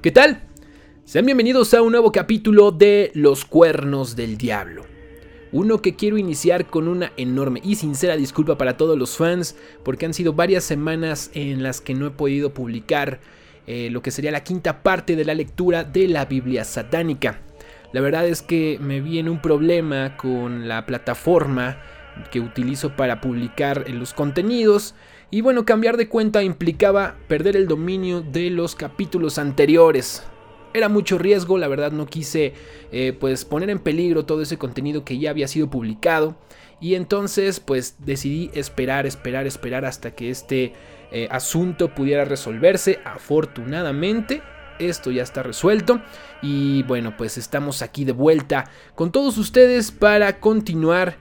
¿Qué tal? Sean bienvenidos a un nuevo capítulo de Los Cuernos del Diablo. Uno que quiero iniciar con una enorme y sincera disculpa para todos los fans porque han sido varias semanas en las que no he podido publicar eh, lo que sería la quinta parte de la lectura de la Biblia satánica. La verdad es que me vi en un problema con la plataforma que utilizo para publicar los contenidos y bueno, cambiar de cuenta implicaba perder el dominio de los capítulos anteriores. Era mucho riesgo, la verdad no quise eh, pues poner en peligro todo ese contenido que ya había sido publicado. Y entonces pues decidí esperar, esperar, esperar hasta que este eh, asunto pudiera resolverse. Afortunadamente esto ya está resuelto. Y bueno pues estamos aquí de vuelta con todos ustedes para continuar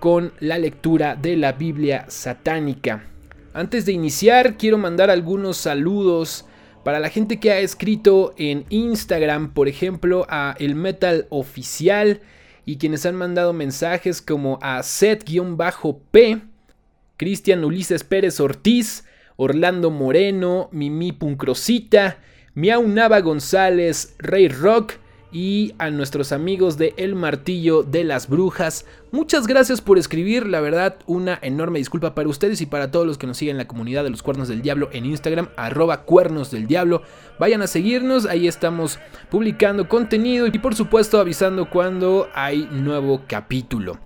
con la lectura de la Biblia satánica. Antes de iniciar, quiero mandar algunos saludos para la gente que ha escrito en Instagram, por ejemplo, a El Metal Oficial y quienes han mandado mensajes como a Set-P, Cristian Ulises Pérez Ortiz, Orlando Moreno, Mimi Puncrosita, Miau Nava González, Rey Rock, y a nuestros amigos de El Martillo de las Brujas. Muchas gracias por escribir, la verdad una enorme disculpa para ustedes y para todos los que nos siguen en la comunidad de los Cuernos del Diablo en Instagram, arroba Cuernos del Diablo. Vayan a seguirnos, ahí estamos publicando contenido y por supuesto avisando cuando hay nuevo capítulo.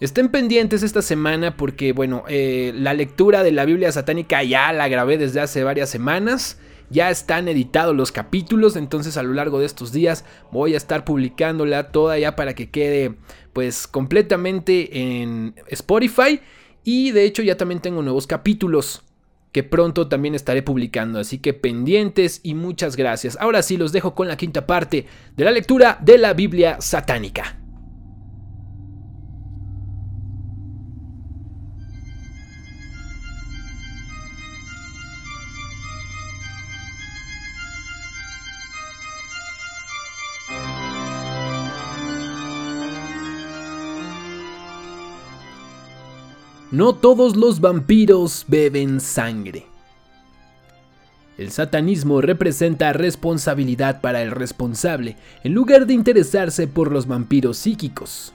Estén pendientes esta semana porque, bueno, eh, la lectura de la Biblia satánica ya la grabé desde hace varias semanas. Ya están editados los capítulos, entonces a lo largo de estos días voy a estar publicándola toda ya para que quede pues completamente en Spotify. Y de hecho ya también tengo nuevos capítulos que pronto también estaré publicando. Así que pendientes y muchas gracias. Ahora sí los dejo con la quinta parte de la lectura de la Biblia satánica. No todos los vampiros beben sangre. El satanismo representa responsabilidad para el responsable, en lugar de interesarse por los vampiros psíquicos.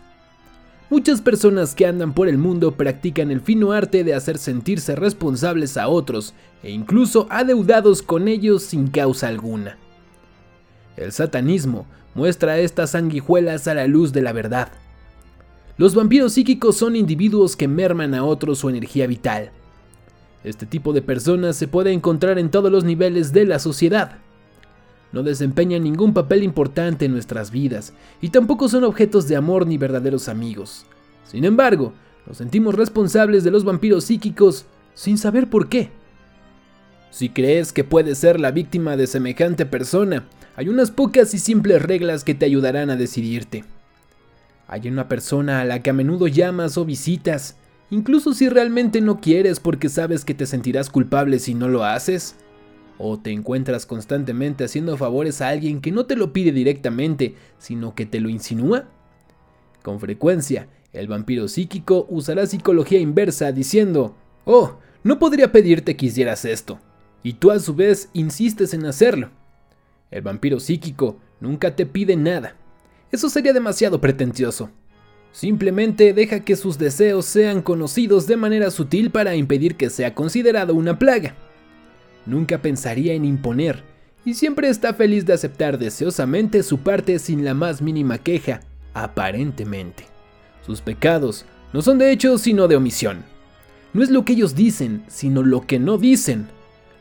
Muchas personas que andan por el mundo practican el fino arte de hacer sentirse responsables a otros e incluso adeudados con ellos sin causa alguna. El satanismo muestra estas sanguijuelas a la luz de la verdad, los vampiros psíquicos son individuos que merman a otros su energía vital. Este tipo de personas se puede encontrar en todos los niveles de la sociedad. No desempeñan ningún papel importante en nuestras vidas y tampoco son objetos de amor ni verdaderos amigos. Sin embargo, nos sentimos responsables de los vampiros psíquicos sin saber por qué. Si crees que puedes ser la víctima de semejante persona, hay unas pocas y simples reglas que te ayudarán a decidirte. Hay una persona a la que a menudo llamas o visitas, incluso si realmente no quieres porque sabes que te sentirás culpable si no lo haces. O te encuentras constantemente haciendo favores a alguien que no te lo pide directamente, sino que te lo insinúa. Con frecuencia, el vampiro psíquico usará psicología inversa diciendo, oh, no podría pedirte que hicieras esto. Y tú a su vez insistes en hacerlo. El vampiro psíquico nunca te pide nada, eso sería demasiado pretencioso. Simplemente deja que sus deseos sean conocidos de manera sutil para impedir que sea considerado una plaga. Nunca pensaría en imponer, y siempre está feliz de aceptar deseosamente su parte sin la más mínima queja, aparentemente. Sus pecados no son de hecho sino de omisión. No es lo que ellos dicen, sino lo que no dicen,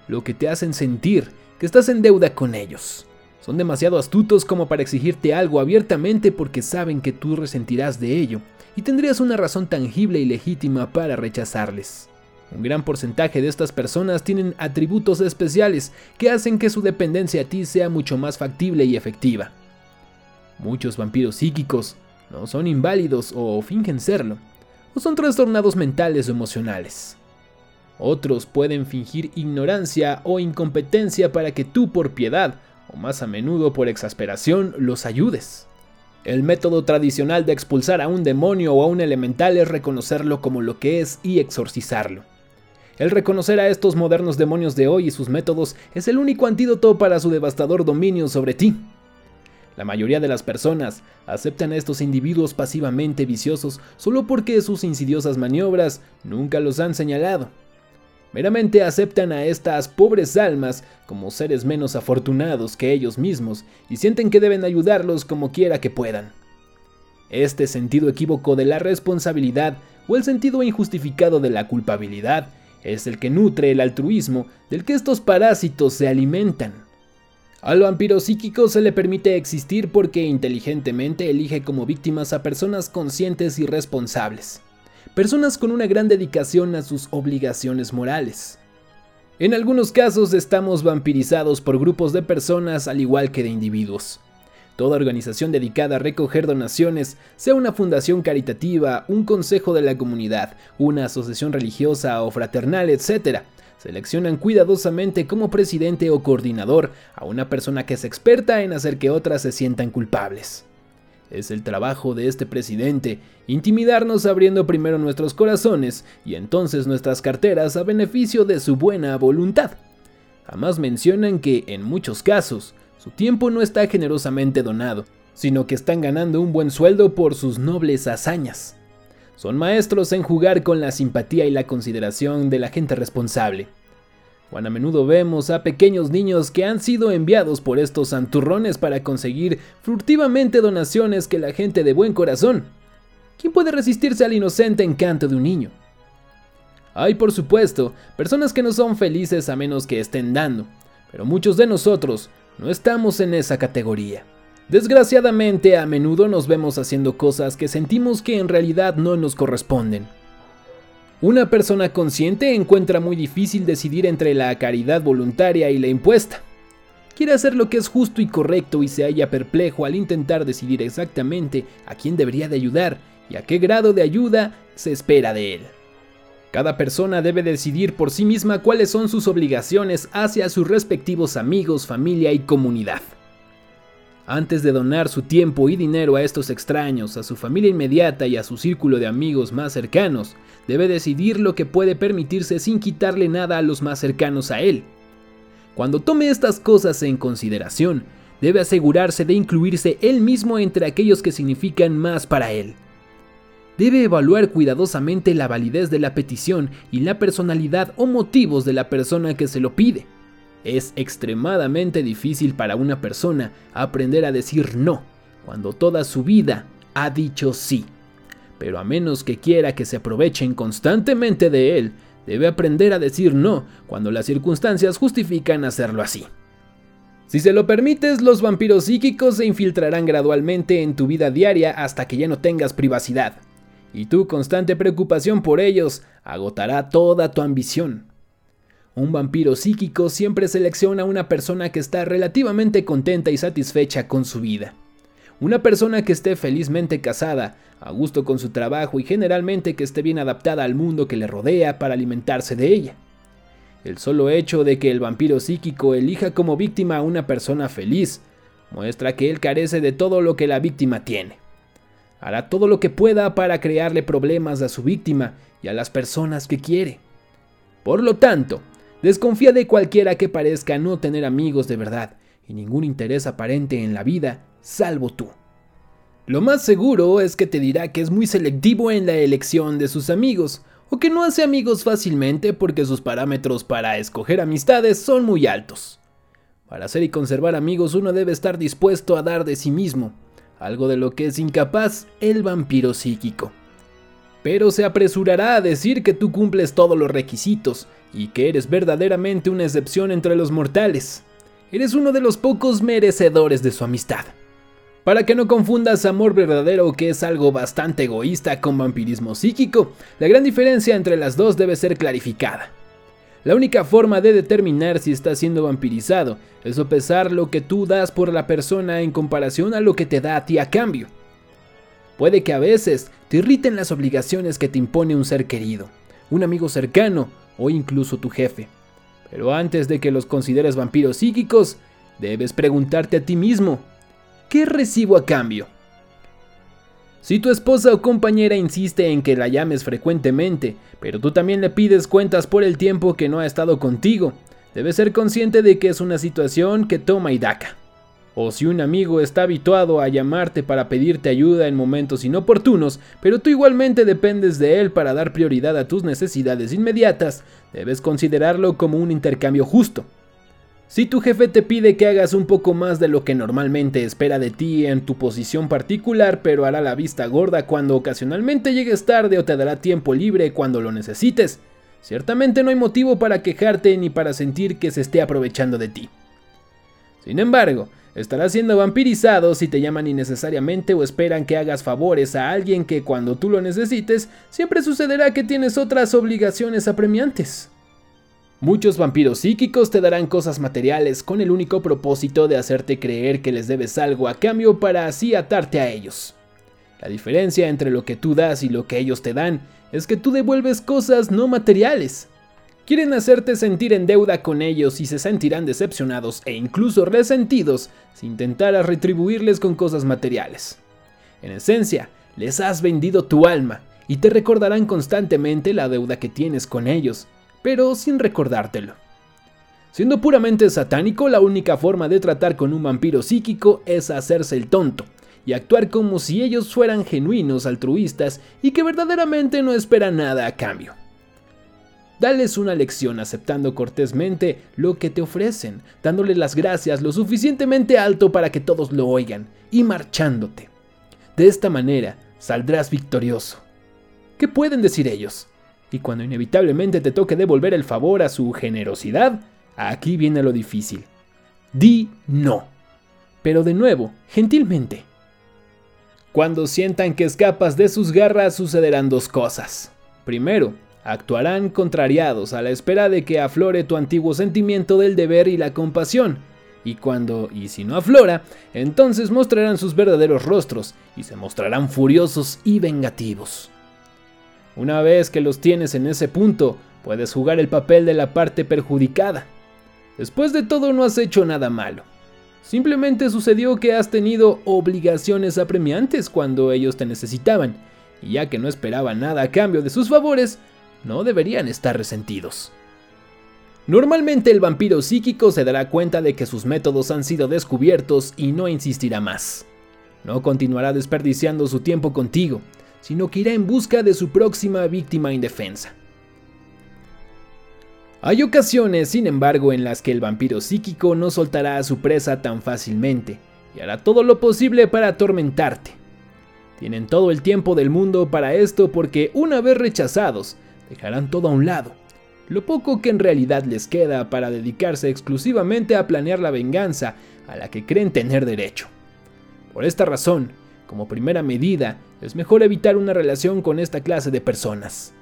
lo que te hacen sentir que estás en deuda con ellos. Son demasiado astutos como para exigirte algo abiertamente porque saben que tú resentirás de ello y tendrías una razón tangible y legítima para rechazarles. Un gran porcentaje de estas personas tienen atributos especiales que hacen que su dependencia a ti sea mucho más factible y efectiva. Muchos vampiros psíquicos no son inválidos o fingen serlo, o son trastornados mentales o emocionales. Otros pueden fingir ignorancia o incompetencia para que tú por piedad o más a menudo por exasperación, los ayudes. El método tradicional de expulsar a un demonio o a un elemental es reconocerlo como lo que es y exorcizarlo. El reconocer a estos modernos demonios de hoy y sus métodos es el único antídoto para su devastador dominio sobre ti. La mayoría de las personas aceptan a estos individuos pasivamente viciosos solo porque sus insidiosas maniobras nunca los han señalado. Meramente aceptan a estas pobres almas como seres menos afortunados que ellos mismos y sienten que deben ayudarlos como quiera que puedan. Este sentido equívoco de la responsabilidad o el sentido injustificado de la culpabilidad es el que nutre el altruismo del que estos parásitos se alimentan. Al vampiro psíquico se le permite existir porque inteligentemente elige como víctimas a personas conscientes y responsables, personas con una gran dedicación a sus obligaciones morales. En algunos casos estamos vampirizados por grupos de personas al igual que de individuos. Toda organización dedicada a recoger donaciones, sea una fundación caritativa, un consejo de la comunidad, una asociación religiosa o fraternal, etc., Seleccionan cuidadosamente como presidente o coordinador a una persona que es experta en hacer que otras se sientan culpables. Es el trabajo de este presidente intimidarnos abriendo primero nuestros corazones y entonces nuestras carteras a beneficio de su buena voluntad. Jamás mencionan que, en muchos casos, su tiempo no está generosamente donado, sino que están ganando un buen sueldo por sus nobles hazañas. Son maestros en jugar con la simpatía y la consideración de la gente responsable. Cuando a menudo vemos a pequeños niños que han sido enviados por estos santurrones para conseguir furtivamente donaciones que la gente de buen corazón. ¿Quién puede resistirse al inocente encanto de un niño? Hay, por supuesto, personas que no son felices a menos que estén dando, pero muchos de nosotros no estamos en esa categoría. Desgraciadamente a menudo nos vemos haciendo cosas que sentimos que en realidad no nos corresponden. Una persona consciente encuentra muy difícil decidir entre la caridad voluntaria y la impuesta. Quiere hacer lo que es justo y correcto y se halla perplejo al intentar decidir exactamente a quién debería de ayudar y a qué grado de ayuda se espera de él. Cada persona debe decidir por sí misma cuáles son sus obligaciones hacia sus respectivos amigos, familia y comunidad. Antes de donar su tiempo y dinero a estos extraños, a su familia inmediata y a su círculo de amigos más cercanos, debe decidir lo que puede permitirse sin quitarle nada a los más cercanos a él. Cuando tome estas cosas en consideración, debe asegurarse de incluirse él mismo entre aquellos que significan más para él. Debe evaluar cuidadosamente la validez de la petición y la personalidad o motivos de la persona que se lo pide. Es extremadamente difícil para una persona aprender a decir no cuando toda su vida ha dicho sí. Pero a menos que quiera que se aprovechen constantemente de él, debe aprender a decir no cuando las circunstancias justifican hacerlo así. Si se lo permites, los vampiros psíquicos se infiltrarán gradualmente en tu vida diaria hasta que ya no tengas privacidad, y tu constante preocupación por ellos agotará toda tu ambición. Un vampiro psíquico siempre selecciona a una persona que está relativamente contenta y satisfecha con su vida. Una persona que esté felizmente casada, a gusto con su trabajo y generalmente que esté bien adaptada al mundo que le rodea para alimentarse de ella. El solo hecho de que el vampiro psíquico elija como víctima a una persona feliz muestra que él carece de todo lo que la víctima tiene. Hará todo lo que pueda para crearle problemas a su víctima y a las personas que quiere. Por lo tanto, Desconfía de cualquiera que parezca no tener amigos de verdad y ningún interés aparente en la vida, salvo tú. Lo más seguro es que te dirá que es muy selectivo en la elección de sus amigos, o que no hace amigos fácilmente porque sus parámetros para escoger amistades son muy altos. Para hacer y conservar amigos uno debe estar dispuesto a dar de sí mismo, algo de lo que es incapaz el vampiro psíquico. Pero se apresurará a decir que tú cumples todos los requisitos y que eres verdaderamente una excepción entre los mortales. Eres uno de los pocos merecedores de su amistad. Para que no confundas amor verdadero, que es algo bastante egoísta, con vampirismo psíquico, la gran diferencia entre las dos debe ser clarificada. La única forma de determinar si está siendo vampirizado es sopesar lo que tú das por la persona en comparación a lo que te da a ti a cambio. Puede que a veces te irriten las obligaciones que te impone un ser querido, un amigo cercano o incluso tu jefe. Pero antes de que los consideres vampiros psíquicos, debes preguntarte a ti mismo, ¿qué recibo a cambio? Si tu esposa o compañera insiste en que la llames frecuentemente, pero tú también le pides cuentas por el tiempo que no ha estado contigo, debes ser consciente de que es una situación que toma y daca. O si un amigo está habituado a llamarte para pedirte ayuda en momentos inoportunos, pero tú igualmente dependes de él para dar prioridad a tus necesidades inmediatas, debes considerarlo como un intercambio justo. Si tu jefe te pide que hagas un poco más de lo que normalmente espera de ti en tu posición particular, pero hará la vista gorda cuando ocasionalmente llegues tarde o te dará tiempo libre cuando lo necesites, ciertamente no hay motivo para quejarte ni para sentir que se esté aprovechando de ti. Sin embargo, estarás siendo vampirizado si te llaman innecesariamente o esperan que hagas favores a alguien que cuando tú lo necesites, siempre sucederá que tienes otras obligaciones apremiantes. Muchos vampiros psíquicos te darán cosas materiales con el único propósito de hacerte creer que les debes algo a cambio para así atarte a ellos. La diferencia entre lo que tú das y lo que ellos te dan es que tú devuelves cosas no materiales. Quieren hacerte sentir en deuda con ellos y se sentirán decepcionados e incluso resentidos si intentaras retribuirles con cosas materiales. En esencia, les has vendido tu alma y te recordarán constantemente la deuda que tienes con ellos, pero sin recordártelo. Siendo puramente satánico, la única forma de tratar con un vampiro psíquico es hacerse el tonto y actuar como si ellos fueran genuinos altruistas y que verdaderamente no esperan nada a cambio. Dales una lección aceptando cortésmente lo que te ofrecen, dándoles las gracias lo suficientemente alto para que todos lo oigan y marchándote. De esta manera saldrás victorioso. ¿Qué pueden decir ellos? Y cuando inevitablemente te toque devolver el favor a su generosidad, aquí viene lo difícil. Di no. Pero de nuevo, gentilmente. Cuando sientan que escapas de sus garras sucederán dos cosas. Primero, actuarán contrariados a la espera de que aflore tu antiguo sentimiento del deber y la compasión. Y cuando, y si no aflora, entonces mostrarán sus verdaderos rostros y se mostrarán furiosos y vengativos. Una vez que los tienes en ese punto, puedes jugar el papel de la parte perjudicada. Después de todo no has hecho nada malo. Simplemente sucedió que has tenido obligaciones apremiantes cuando ellos te necesitaban, y ya que no esperaban nada a cambio de sus favores, no deberían estar resentidos. Normalmente el vampiro psíquico se dará cuenta de que sus métodos han sido descubiertos y no insistirá más. No continuará desperdiciando su tiempo contigo, sino que irá en busca de su próxima víctima indefensa. Hay ocasiones, sin embargo, en las que el vampiro psíquico no soltará a su presa tan fácilmente y hará todo lo posible para atormentarte. Tienen todo el tiempo del mundo para esto porque una vez rechazados, dejarán todo a un lado, lo poco que en realidad les queda para dedicarse exclusivamente a planear la venganza a la que creen tener derecho. Por esta razón, como primera medida, es mejor evitar una relación con esta clase de personas.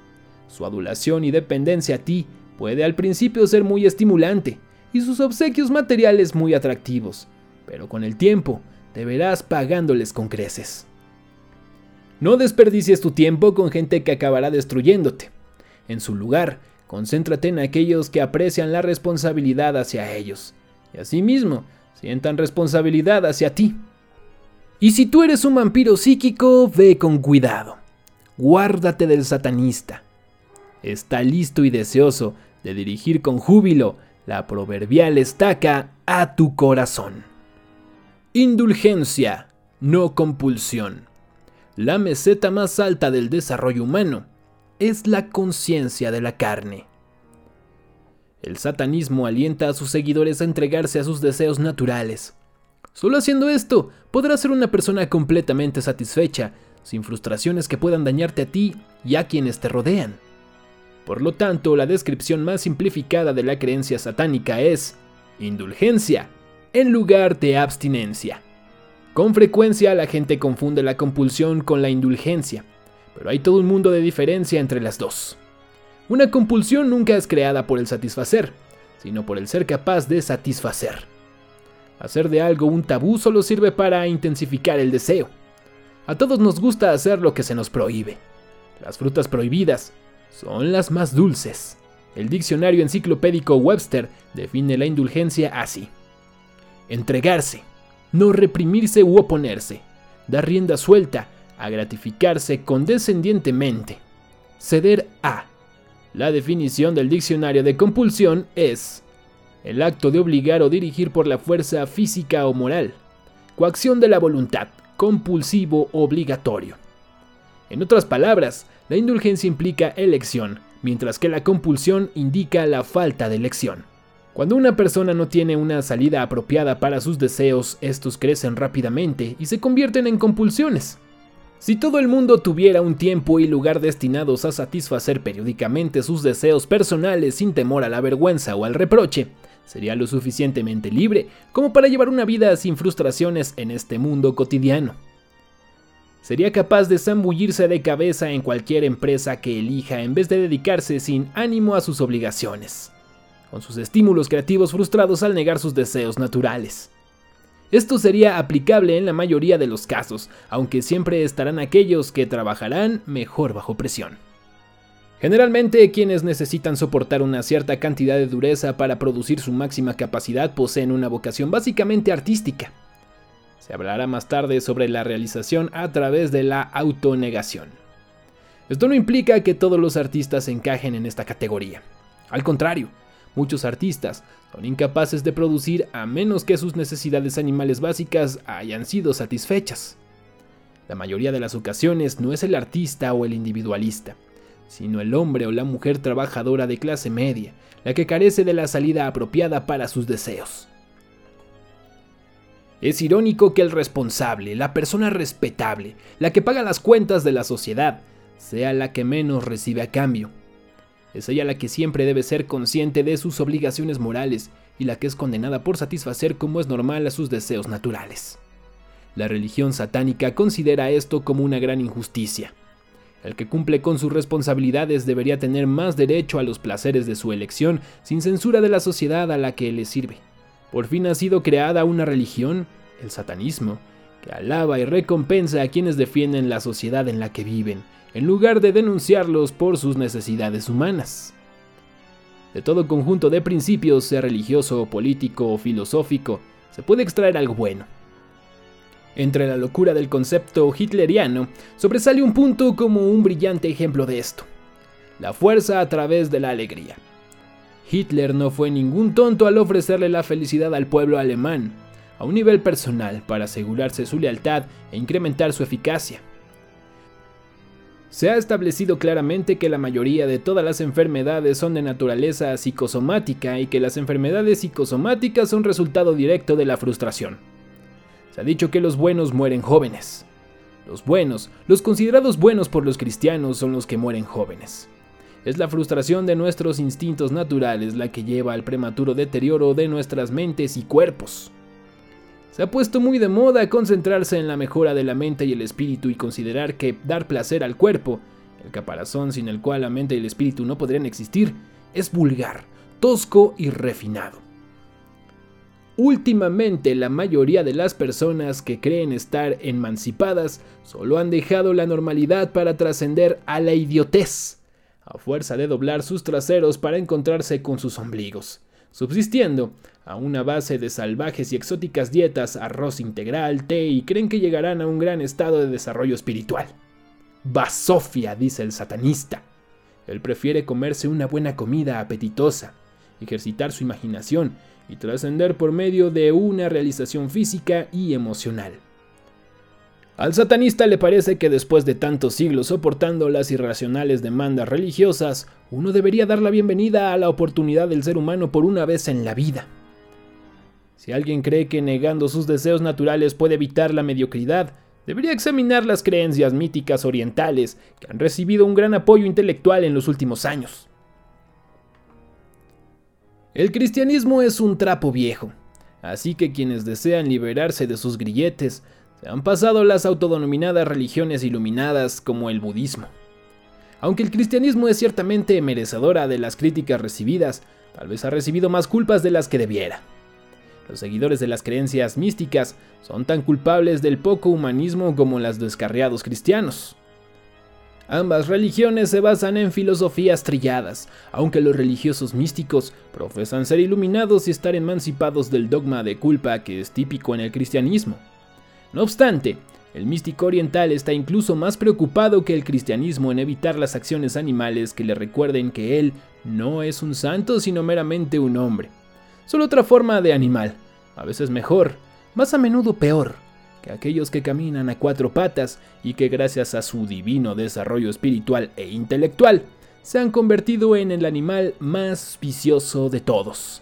Su adulación y dependencia a ti puede al principio ser muy estimulante y sus obsequios materiales muy atractivos, pero con el tiempo te verás pagándoles con creces. No desperdicies tu tiempo con gente que acabará destruyéndote. En su lugar, concéntrate en aquellos que aprecian la responsabilidad hacia ellos, y asimismo sientan responsabilidad hacia ti. Y si tú eres un vampiro psíquico, ve con cuidado. Guárdate del satanista. Está listo y deseoso de dirigir con júbilo la proverbial estaca a tu corazón. Indulgencia, no compulsión. La meseta más alta del desarrollo humano es la conciencia de la carne. El satanismo alienta a sus seguidores a entregarse a sus deseos naturales, Solo haciendo esto podrás ser una persona completamente satisfecha, sin frustraciones que puedan dañarte a ti y a quienes te rodean. Por lo tanto, la descripción más simplificada de la creencia satánica es indulgencia en lugar de abstinencia. Con frecuencia la gente confunde la compulsión con la indulgencia, pero hay todo un mundo de diferencia entre las dos. Una compulsión nunca es creada por el satisfacer, sino por el ser capaz de satisfacer. Hacer de algo un tabú solo sirve para intensificar el deseo. A todos nos gusta hacer lo que se nos prohíbe. Las frutas prohibidas son las más dulces. El diccionario enciclopédico Webster define la indulgencia así. Entregarse, no reprimirse u oponerse, dar rienda suelta a gratificarse condescendientemente. Ceder a. La definición del diccionario de compulsión es el acto de obligar o dirigir por la fuerza física o moral, coacción de la voluntad, compulsivo obligatorio. En otras palabras, la indulgencia implica elección, mientras que la compulsión indica la falta de elección. Cuando una persona no tiene una salida apropiada para sus deseos, estos crecen rápidamente y se convierten en compulsiones. Si todo el mundo tuviera un tiempo y lugar destinados a satisfacer periódicamente sus deseos personales sin temor a la vergüenza o al reproche, sería lo suficientemente libre como para llevar una vida sin frustraciones en este mundo cotidiano. Sería capaz de zambullirse de cabeza en cualquier empresa que elija en vez de dedicarse sin ánimo a sus obligaciones con sus estímulos creativos frustrados al negar sus deseos naturales. Esto sería aplicable en la mayoría de los casos, aunque siempre estarán aquellos que trabajarán mejor bajo presión. Generalmente quienes necesitan soportar una cierta cantidad de dureza para producir su máxima capacidad poseen una vocación básicamente artística. Se hablará más tarde sobre la realización a través de la autonegación. Esto no implica que todos los artistas encajen en esta categoría. Al contrario, Muchos artistas son incapaces de producir a menos que sus necesidades animales básicas hayan sido satisfechas. La mayoría de las ocasiones no es el artista o el individualista, sino el hombre o la mujer trabajadora de clase media, la que carece de la salida apropiada para sus deseos. Es irónico que el responsable, la persona respetable, la que paga las cuentas de la sociedad, sea la que menos recibe a cambio. Es ella la que siempre debe ser consciente de sus obligaciones morales y la que es condenada por satisfacer como es normal a sus deseos naturales. La religión satánica considera esto como una gran injusticia. El que cumple con sus responsabilidades debería tener más derecho a los placeres de su elección sin censura de la sociedad a la que le sirve. Por fin ha sido creada una religión, el satanismo, que alaba y recompensa a quienes defienden la sociedad en la que viven en lugar de denunciarlos por sus necesidades humanas. De todo conjunto de principios, sea religioso, político o filosófico, se puede extraer algo bueno. Entre la locura del concepto hitleriano, sobresale un punto como un brillante ejemplo de esto. La fuerza a través de la alegría. Hitler no fue ningún tonto al ofrecerle la felicidad al pueblo alemán, a un nivel personal, para asegurarse su lealtad e incrementar su eficacia. Se ha establecido claramente que la mayoría de todas las enfermedades son de naturaleza psicosomática y que las enfermedades psicosomáticas son resultado directo de la frustración. Se ha dicho que los buenos mueren jóvenes. Los buenos, los considerados buenos por los cristianos, son los que mueren jóvenes. Es la frustración de nuestros instintos naturales la que lleva al prematuro deterioro de nuestras mentes y cuerpos. Se ha puesto muy de moda concentrarse en la mejora de la mente y el espíritu y considerar que dar placer al cuerpo, el caparazón sin el cual la mente y el espíritu no podrían existir, es vulgar, tosco y refinado. Últimamente la mayoría de las personas que creen estar emancipadas solo han dejado la normalidad para trascender a la idiotez, a fuerza de doblar sus traseros para encontrarse con sus ombligos subsistiendo a una base de salvajes y exóticas dietas, arroz integral, té y creen que llegarán a un gran estado de desarrollo espiritual. Basofia, dice el satanista. Él prefiere comerse una buena comida apetitosa, ejercitar su imaginación y trascender por medio de una realización física y emocional. Al satanista le parece que después de tantos siglos soportando las irracionales demandas religiosas, uno debería dar la bienvenida a la oportunidad del ser humano por una vez en la vida. Si alguien cree que negando sus deseos naturales puede evitar la mediocridad, debería examinar las creencias míticas orientales que han recibido un gran apoyo intelectual en los últimos años. El cristianismo es un trapo viejo, así que quienes desean liberarse de sus grilletes han pasado las autodenominadas religiones iluminadas como el budismo. Aunque el cristianismo es ciertamente merecedora de las críticas recibidas, tal vez ha recibido más culpas de las que debiera. Los seguidores de las creencias místicas son tan culpables del poco humanismo como los descarriados cristianos. Ambas religiones se basan en filosofías trilladas, aunque los religiosos místicos profesan ser iluminados y estar emancipados del dogma de culpa que es típico en el cristianismo. No obstante, el místico oriental está incluso más preocupado que el cristianismo en evitar las acciones animales que le recuerden que él no es un santo sino meramente un hombre. Solo otra forma de animal, a veces mejor, más a menudo peor, que aquellos que caminan a cuatro patas y que gracias a su divino desarrollo espiritual e intelectual se han convertido en el animal más vicioso de todos.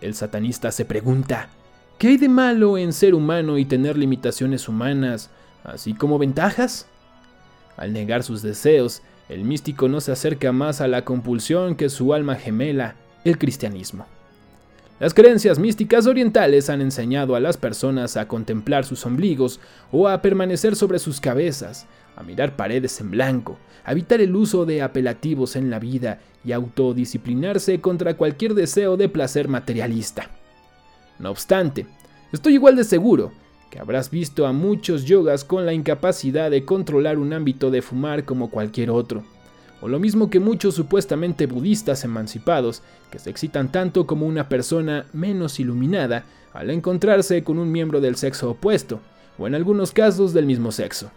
El satanista se pregunta, ¿qué hay de malo en ser humano y tener limitaciones humanas, así como ventajas? Al negar sus deseos, el místico no se acerca más a la compulsión que su alma gemela, el cristianismo. Las creencias místicas orientales han enseñado a las personas a contemplar sus ombligos o a permanecer sobre sus cabezas, a mirar paredes en blanco, a evitar el uso de apelativos en la vida y autodisciplinarse contra cualquier deseo de placer materialista. No obstante, estoy igual de seguro que habrás visto a muchos yogas con la incapacidad de controlar un ámbito de fumar como cualquier otro o lo mismo que muchos supuestamente budistas emancipados, que se excitan tanto como una persona menos iluminada al encontrarse con un miembro del sexo opuesto, o en algunos casos del mismo sexo.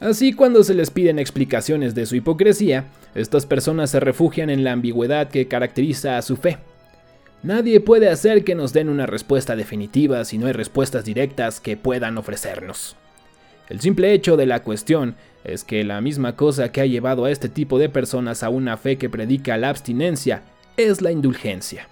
Así, cuando se les piden explicaciones de su hipocresía, estas personas se refugian en la ambigüedad que caracteriza a su fe. Nadie puede hacer que nos den una respuesta definitiva si no hay respuestas directas que puedan ofrecernos. El simple hecho de la cuestión es que la misma cosa que ha llevado a este tipo de personas a una fe que predica la abstinencia es la indulgencia.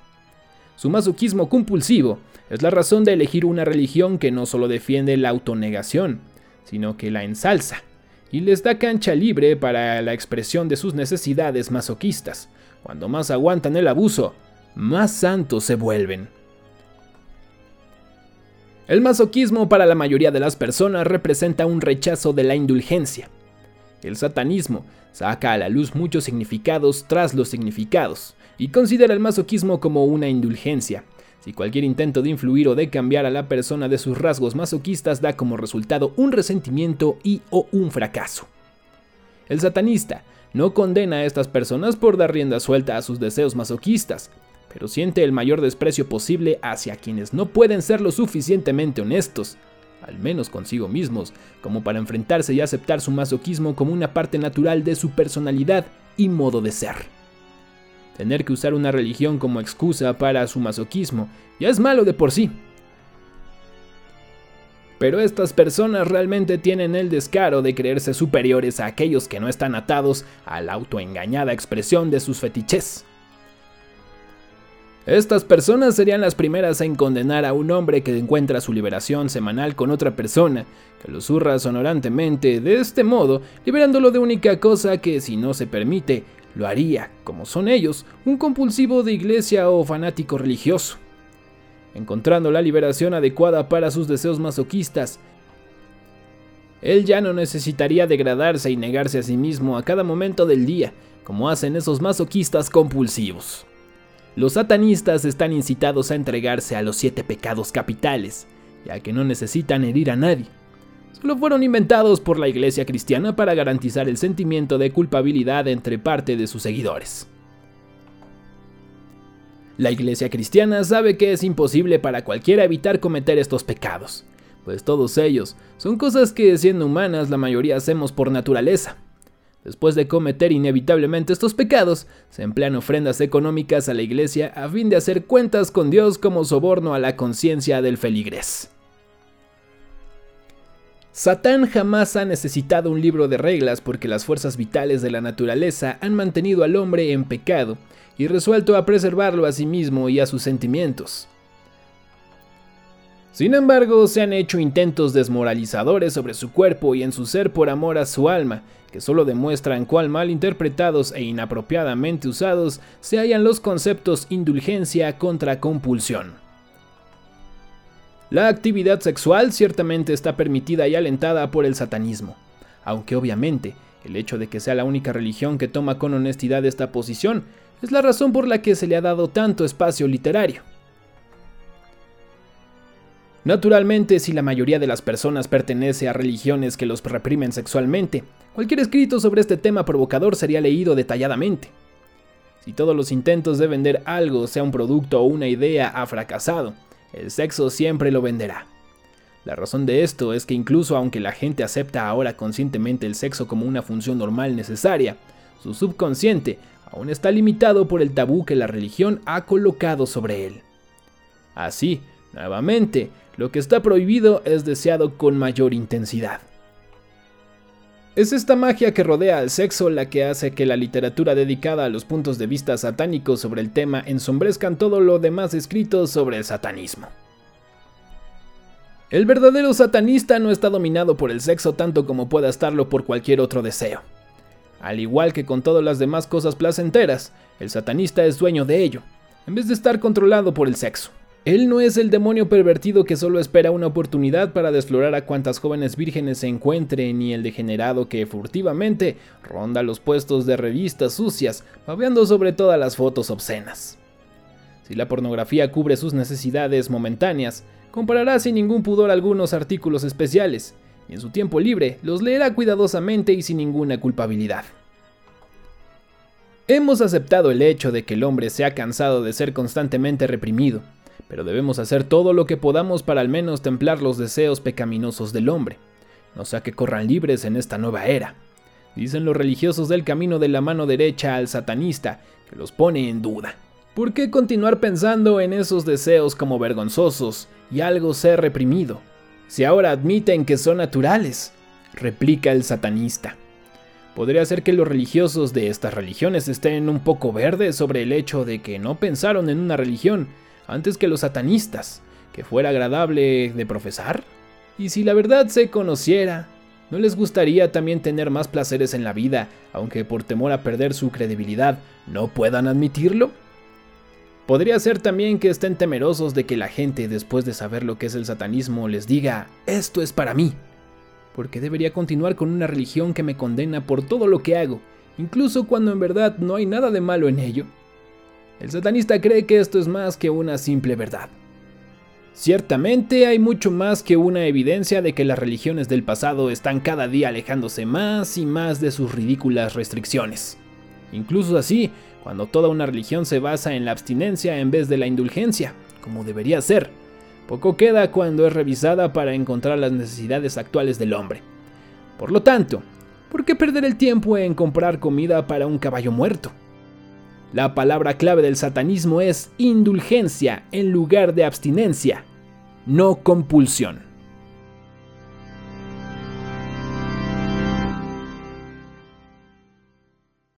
Su masoquismo compulsivo es la razón de elegir una religión que no solo defiende la autonegación, sino que la ensalza y les da cancha libre para la expresión de sus necesidades masoquistas. Cuando más aguantan el abuso, más santos se vuelven. El masoquismo para la mayoría de las personas representa un rechazo de la indulgencia. El satanismo saca a la luz muchos significados tras los significados y considera el masoquismo como una indulgencia. Si cualquier intento de influir o de cambiar a la persona de sus rasgos masoquistas da como resultado un resentimiento y o un fracaso. El satanista no condena a estas personas por dar rienda suelta a sus deseos masoquistas, pero siente el mayor desprecio posible hacia quienes no pueden ser lo suficientemente honestos, al menos consigo mismos, como para enfrentarse y aceptar su masoquismo como una parte natural de su personalidad y modo de ser. Tener que usar una religión como excusa para su masoquismo ya es malo de por sí. Pero estas personas realmente tienen el descaro de creerse superiores a aquellos que no están atados a la autoengañada expresión de sus fetiches. Estas personas serían las primeras en condenar a un hombre que encuentra su liberación semanal con otra persona, que lo zurra sonorantemente de este modo, liberándolo de única cosa que, si no se permite, lo haría, como son ellos, un compulsivo de iglesia o fanático religioso. Encontrando la liberación adecuada para sus deseos masoquistas, él ya no necesitaría degradarse y negarse a sí mismo a cada momento del día, como hacen esos masoquistas compulsivos. Los satanistas están incitados a entregarse a los siete pecados capitales, ya que no necesitan herir a nadie. Solo fueron inventados por la iglesia cristiana para garantizar el sentimiento de culpabilidad entre parte de sus seguidores. La iglesia cristiana sabe que es imposible para cualquiera evitar cometer estos pecados, pues todos ellos son cosas que siendo humanas la mayoría hacemos por naturaleza. Después de cometer inevitablemente estos pecados, se emplean ofrendas económicas a la iglesia a fin de hacer cuentas con Dios como soborno a la conciencia del feligrés. Satán jamás ha necesitado un libro de reglas porque las fuerzas vitales de la naturaleza han mantenido al hombre en pecado y resuelto a preservarlo a sí mismo y a sus sentimientos. Sin embargo, se han hecho intentos desmoralizadores sobre su cuerpo y en su ser por amor a su alma, que solo demuestran cuán mal interpretados e inapropiadamente usados se hallan los conceptos indulgencia contra compulsión. La actividad sexual ciertamente está permitida y alentada por el satanismo, aunque obviamente el hecho de que sea la única religión que toma con honestidad esta posición es la razón por la que se le ha dado tanto espacio literario. Naturalmente, si la mayoría de las personas pertenece a religiones que los reprimen sexualmente, cualquier escrito sobre este tema provocador sería leído detalladamente. Si todos los intentos de vender algo, sea un producto o una idea, ha fracasado, el sexo siempre lo venderá. La razón de esto es que incluso aunque la gente acepta ahora conscientemente el sexo como una función normal necesaria, su subconsciente aún está limitado por el tabú que la religión ha colocado sobre él. Así, nuevamente, lo que está prohibido es deseado con mayor intensidad. Es esta magia que rodea al sexo la que hace que la literatura dedicada a los puntos de vista satánicos sobre el tema ensombrezcan todo lo demás escrito sobre el satanismo. El verdadero satanista no está dominado por el sexo tanto como pueda estarlo por cualquier otro deseo. Al igual que con todas las demás cosas placenteras, el satanista es dueño de ello, en vez de estar controlado por el sexo. Él no es el demonio pervertido que solo espera una oportunidad para desflorar a cuantas jóvenes vírgenes se encuentre, ni el degenerado que furtivamente ronda los puestos de revistas sucias, babeando sobre todas las fotos obscenas. Si la pornografía cubre sus necesidades momentáneas, Comparará sin ningún pudor algunos artículos especiales, y en su tiempo libre los leerá cuidadosamente y sin ninguna culpabilidad. Hemos aceptado el hecho de que el hombre se ha cansado de ser constantemente reprimido, pero debemos hacer todo lo que podamos para al menos templar los deseos pecaminosos del hombre, no sea que corran libres en esta nueva era. Dicen los religiosos del camino de la mano derecha al satanista, que los pone en duda. ¿Por qué continuar pensando en esos deseos como vergonzosos y algo ser reprimido? Si ahora admiten que son naturales, replica el satanista. Podría ser que los religiosos de estas religiones estén un poco verdes sobre el hecho de que no pensaron en una religión antes que los satanistas, que fuera agradable de profesar. Y si la verdad se conociera, ¿no les gustaría también tener más placeres en la vida, aunque por temor a perder su credibilidad no puedan admitirlo? Podría ser también que estén temerosos de que la gente, después de saber lo que es el satanismo, les diga, esto es para mí. Porque debería continuar con una religión que me condena por todo lo que hago, incluso cuando en verdad no hay nada de malo en ello. El satanista cree que esto es más que una simple verdad. Ciertamente hay mucho más que una evidencia de que las religiones del pasado están cada día alejándose más y más de sus ridículas restricciones. Incluso así, cuando toda una religión se basa en la abstinencia en vez de la indulgencia, como debería ser. Poco queda cuando es revisada para encontrar las necesidades actuales del hombre. Por lo tanto, ¿por qué perder el tiempo en comprar comida para un caballo muerto? La palabra clave del satanismo es indulgencia en lugar de abstinencia, no compulsión.